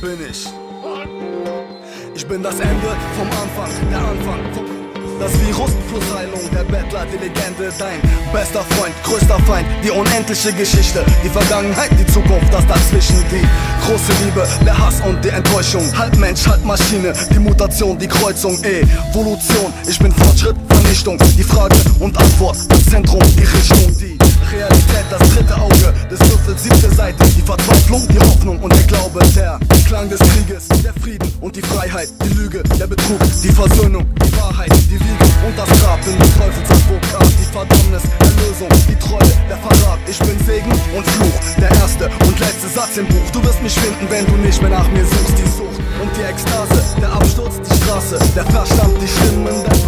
bin ich? Ich bin das Ende vom Anfang, der Anfang vom das Virus plus Heilung, der Bettler, die Legende, dein bester Freund, größter Feind, die unendliche Geschichte, die Vergangenheit, die Zukunft, das dazwischen, die große Liebe, der Hass und die Enttäuschung, halb Mensch, halb Maschine, die Mutation, die Kreuzung, Evolution, ich bin Fortschritt, Vernichtung, die Frage und Antwort, das Zentrum, die Richtung, die die Versöhnung, die Wahrheit, die Wiege und das Grab in des Teufels Advokat, die Verdammnis, Erlösung, die Treue, der Verrat, ich bin Segen und Fluch, der erste und letzte Satz im Buch, du wirst mich finden, wenn du nicht mehr nach mir suchst, die Sucht und die Ekstase, der Absturz, die Straße, der Verstand, die Stimmen in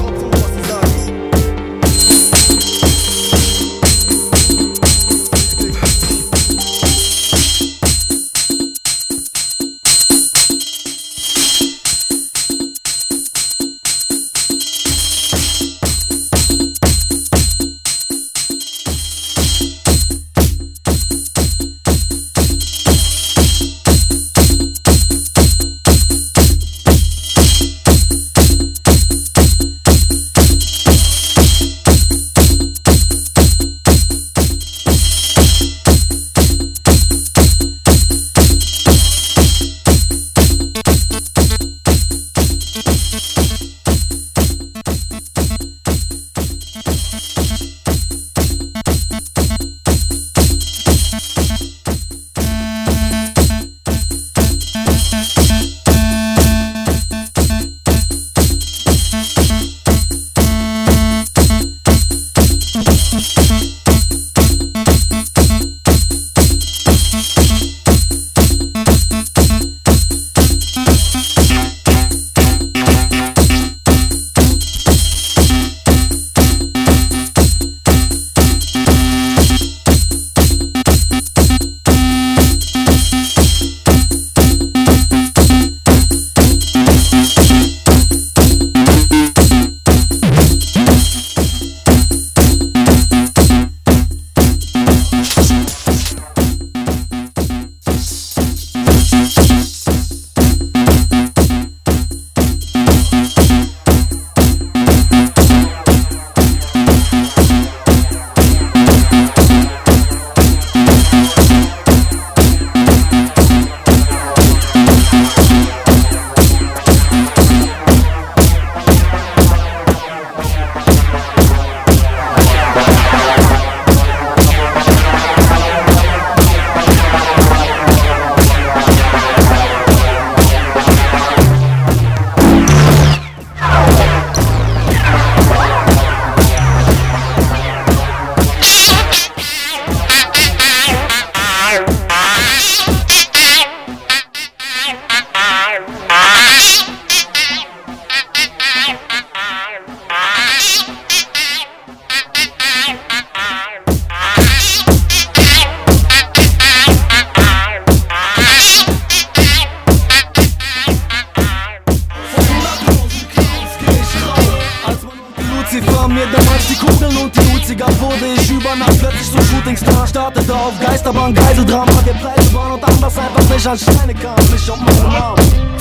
Shootingstar Startete auf Geisterbahn, Geiseldrama, der Preise waren und anders einfach nicht als Steine kam. Mich um meinen Namen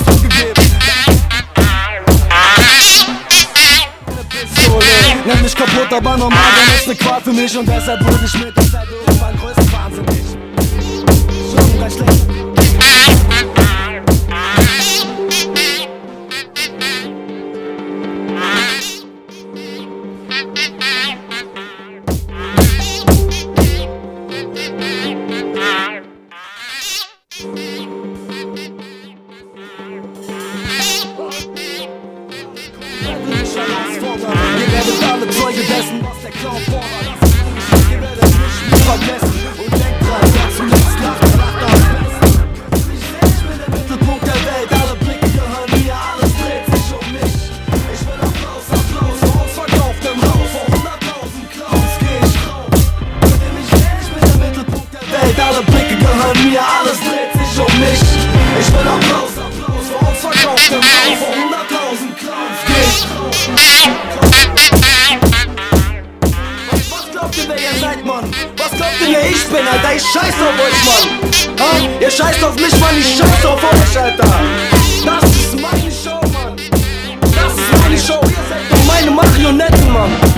zugegeben. Nenn mich kaputt, aber normal, dann ist ne Qual für mich. Und deshalb wurde ich mit der Zeit irgendwann größten wahnsinnig scheiß auf euch, Mann. Ha? Ihr scheißt auf mich, Mann, ich scheiß auf euch, Alter. Das ist meine Show, Mann. Das ist meine Show. Ihr seid meine Marionetten, Mann.